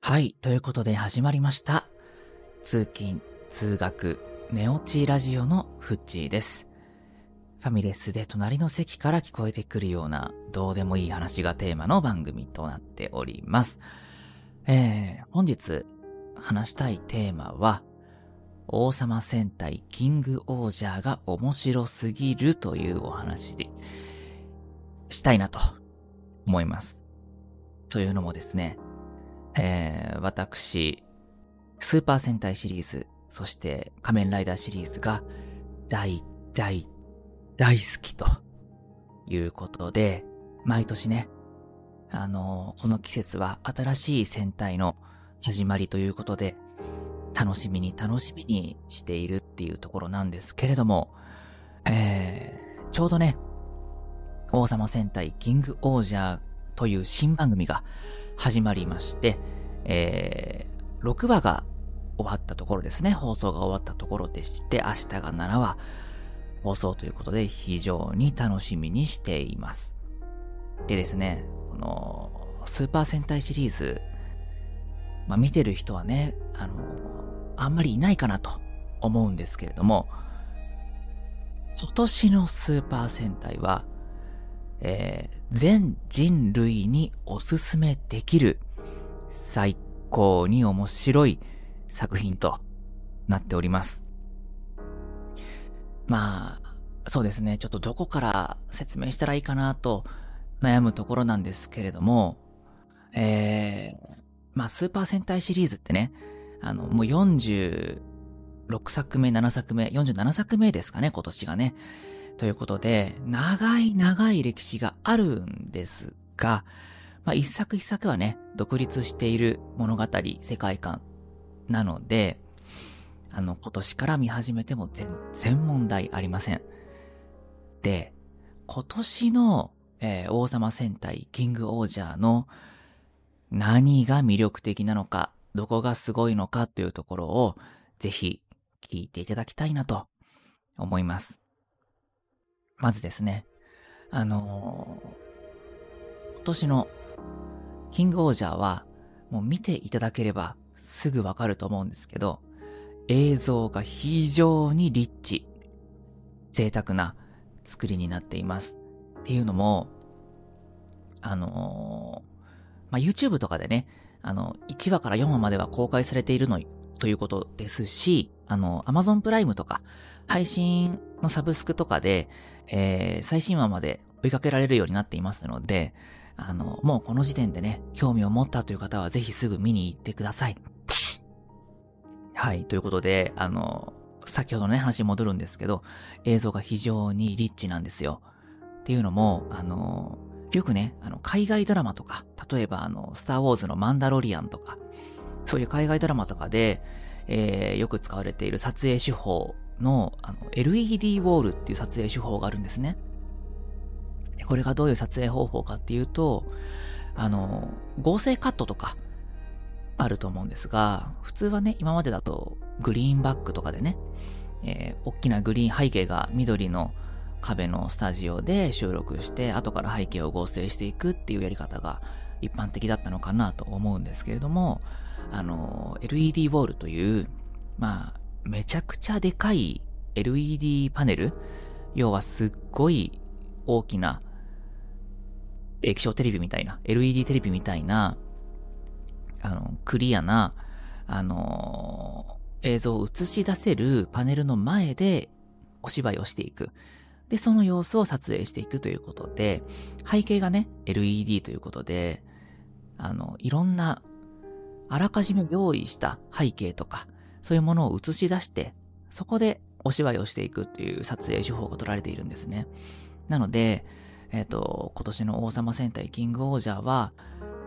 はい。ということで始まりました。通勤、通学、寝落ちラジオのフッチーです。ファミレスで隣の席から聞こえてくるようなどうでもいい話がテーマの番組となっております。えー、本日話したいテーマは、王様戦隊キングオージャーが面白すぎるというお話でしたいなと思います。というのもですね、えー、私、スーパー戦隊シリーズ、そして仮面ライダーシリーズが大大大好きということで、毎年ね、あのーこの季節は新しい戦隊の始まりということで、楽しみに楽しみにしているっていうところなんですけれども、えー、ちょうどね、王様戦隊キングオージャーという新番組が始まりまして、えー、6話が終わったところですね。放送が終わったところでして、明日が7話放送ということで非常に楽しみにしています。でですね、このスーパー戦隊シリーズ、まあ見てる人はね、あの、あんまりいないかなと思うんですけれども、今年のスーパー戦隊は、えー全人類におすすめできる最高に面白い作品となっております。まあ、そうですね。ちょっとどこから説明したらいいかなと悩むところなんですけれども、えー、まあ、スーパー戦隊シリーズってね、あの、もう46作目、7作目、47作目ですかね、今年がね。ということで、長い長い歴史があるんですが、まあ、一作一作はね、独立している物語、世界観なので、あの、今年から見始めても全然問題ありません。で、今年の、えー王様戦隊キングオージャーの何が魅力的なのか、どこがすごいのかというところを、ぜひ聞いていただきたいなと思います。まずですね、あのー今年のキングオージャーは、もう見ていただければすぐわかると思うんですけど、映像が非常にリッチ、贅沢な作りになっています。っていうのも、あのーまあ、YouTube とかでね、あの、1話から4話までは公開されているのということですし、あの、Amazon プライムとか、配信のサブスクとかで、えー最新話まで追いかけられるようになっていますので、あの、もうこの時点でね、興味を持ったという方はぜひすぐ見に行ってください。はい、ということで、あの、先ほどのね、話に戻るんですけど、映像が非常にリッチなんですよ。っていうのも、あの、よくね、あの、海外ドラマとか、例えばあの、スターウォーズのマンダロリアンとか、そういう海外ドラマとかで、えーよく使われている撮影手法の、あの、LED ウォールっていう撮影手法があるんですね。これがどういう撮影方法かっていうと、あの、合成カットとか、あると思うんですが、普通はね、今までだと、グリーンバックとかでね、えー大きなグリーン背景が緑の壁のスタジオで収録して、後から背景を合成していくっていうやり方が一般的だったのかなと思うんですけれども、あの、LED ウォールという、まあ、めちゃくちゃでかい LED パネル要はすっごい大きな液晶テレビみたいな、LED テレビみたいな、あの、クリアな、あの映像を映し出せるパネルの前でお芝居をしていく。で、その様子を撮影していくということで、背景がね、LED ということで、あの、いろんな、あらかじめ用意した背景とか、そういうものを映し出して、そこでお芝居をしていくっていう撮影手法が取られているんですね。なので、えっ、と、今年の王様戦隊キングオージャーは、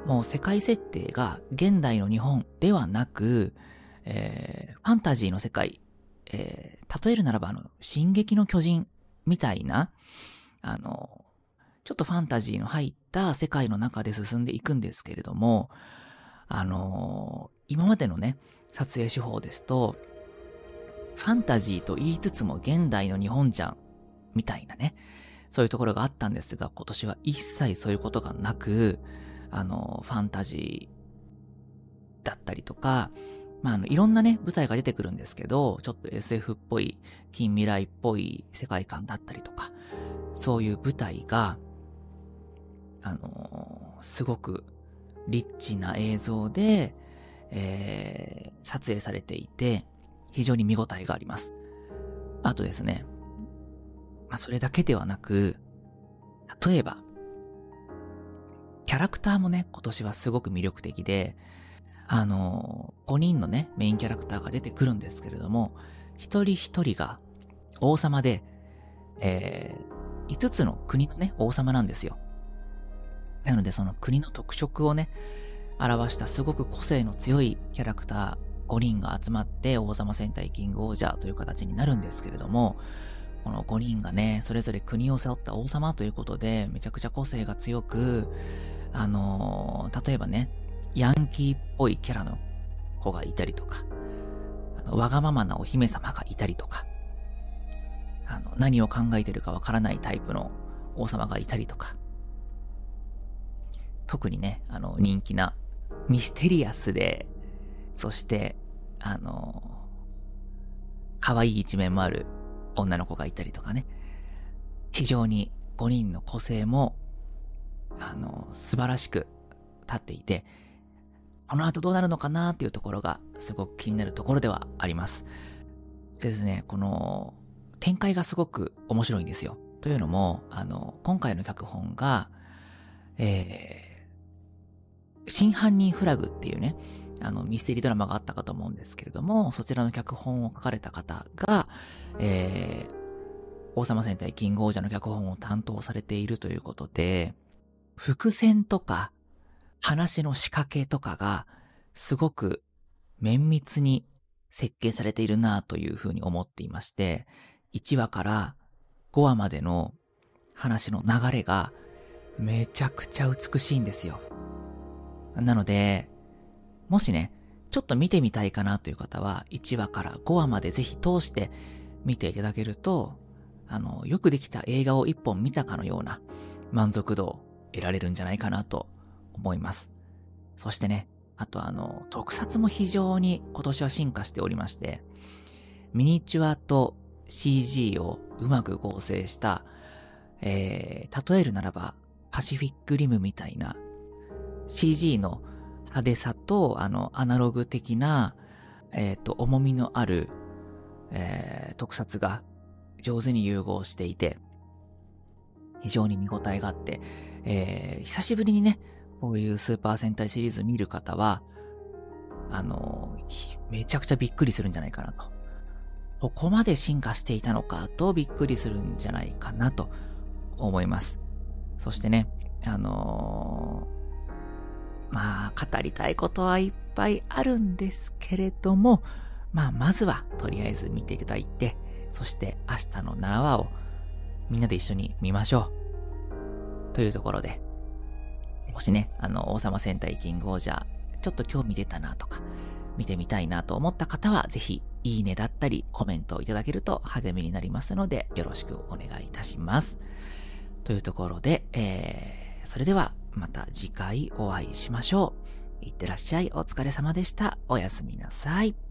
もう世界設定が現代の日本ではなく、えーファンタジーの世界、えー例えるならばあの、進撃の巨人みたいな、あの、ちょっとファンタジーの入った世界の中で進んでいくんですけれども、あの今までのね、撮影手法ですと、ファンタジーと言いつつも現代の日本じゃん、みたいなね、そういうところがあったんですが、今年は一切そういうことがなく、あの、ファンタジーだったりとか、まあ、あの、いろんなね、舞台が出てくるんですけど、ちょっと SF っぽい、近未来っぽい世界観だったりとか、そういう舞台が、あのー、すごくリッチな映像で、えー、撮影されていて、非常に見応えがあります。あとですね、まあ、それだけではなく、例えば、キャラクターもね、今年はすごく魅力的で、あの、5人のね、メインキャラクターが出てくるんですけれども、一人一人が王様で、えー、5つの国のね、王様なんですよ。なので、その国の特色をね、表したすごく個性の強いキャラクター5人が集まって王様戦隊キングオージャーという形になるんですけれども、この5人がね、それぞれ国を背負った王様ということで、めちゃくちゃ個性が強く、あのー、例えばね、ヤンキーっぽいキャラの子がいたりとか、あのわがままなお姫様がいたりとか、あの、何を考えてるかわからないタイプの王様がいたりとか、特にね、あの、人気なミステリアスで、そして、あの、可愛い一面もある女の子がいたりとかね。非常に5人の個性も、あの、素晴らしく立っていて、この後どうなるのかなっていうところがすごく気になるところではあります。ですね、この展開がすごく面白いんですよ。というのも、あの、今回の脚本が、え真犯人フラグっていうね、あの、ミステリードラマがあったかと思うんですけれども、そちらの脚本を書かれた方が、えー、王様戦隊キングオージャの脚本を担当されているということで、伏線とか話の仕掛けとかがすごく綿密に設計されているなというふうに思っていまして、1話から5話までの話の流れがめちゃくちゃ美しいんですよ。なので、もしね、ちょっと見てみたいかなという方は、1話から5話までぜひ通して見ていただけると、あの、よくできた映画を1本見たかのような満足度を得られるんじゃないかなと思います。そしてね、あとあの、特撮も非常に今年は進化しておりまして、ミニチュアと CG をうまく合成した、えー、例えるならば、パシフィックリムみたいな CG の派手さと、あの、アナログ的な、えっ、ー、と、重みのある、えー、特撮が上手に融合していて、非常に見応えがあって、えー、久しぶりにね、こういうスーパー戦隊シリーズ見る方は、あのめちゃくちゃびっくりするんじゃないかなと。ここまで進化していたのかとびっくりするんじゃないかなと思います。そしてね、あのーまあ、語りたいことはいっぱいあるんですけれども、まあ、まずは、とりあえず見ていただいて、そして明日の7話をみんなで一緒に見ましょう。というところで、もしね、あの、王様戦隊キングオージャー、ちょっと興味出たなとか、見てみたいなと思った方は、ぜひ、いいねだったり、コメントをいただけると励みになりますので、よろしくお願いいたします。というところで、えー、それでは、また次回お会いしましょう。いってらっしゃい。お疲れ様でした。おやすみなさい。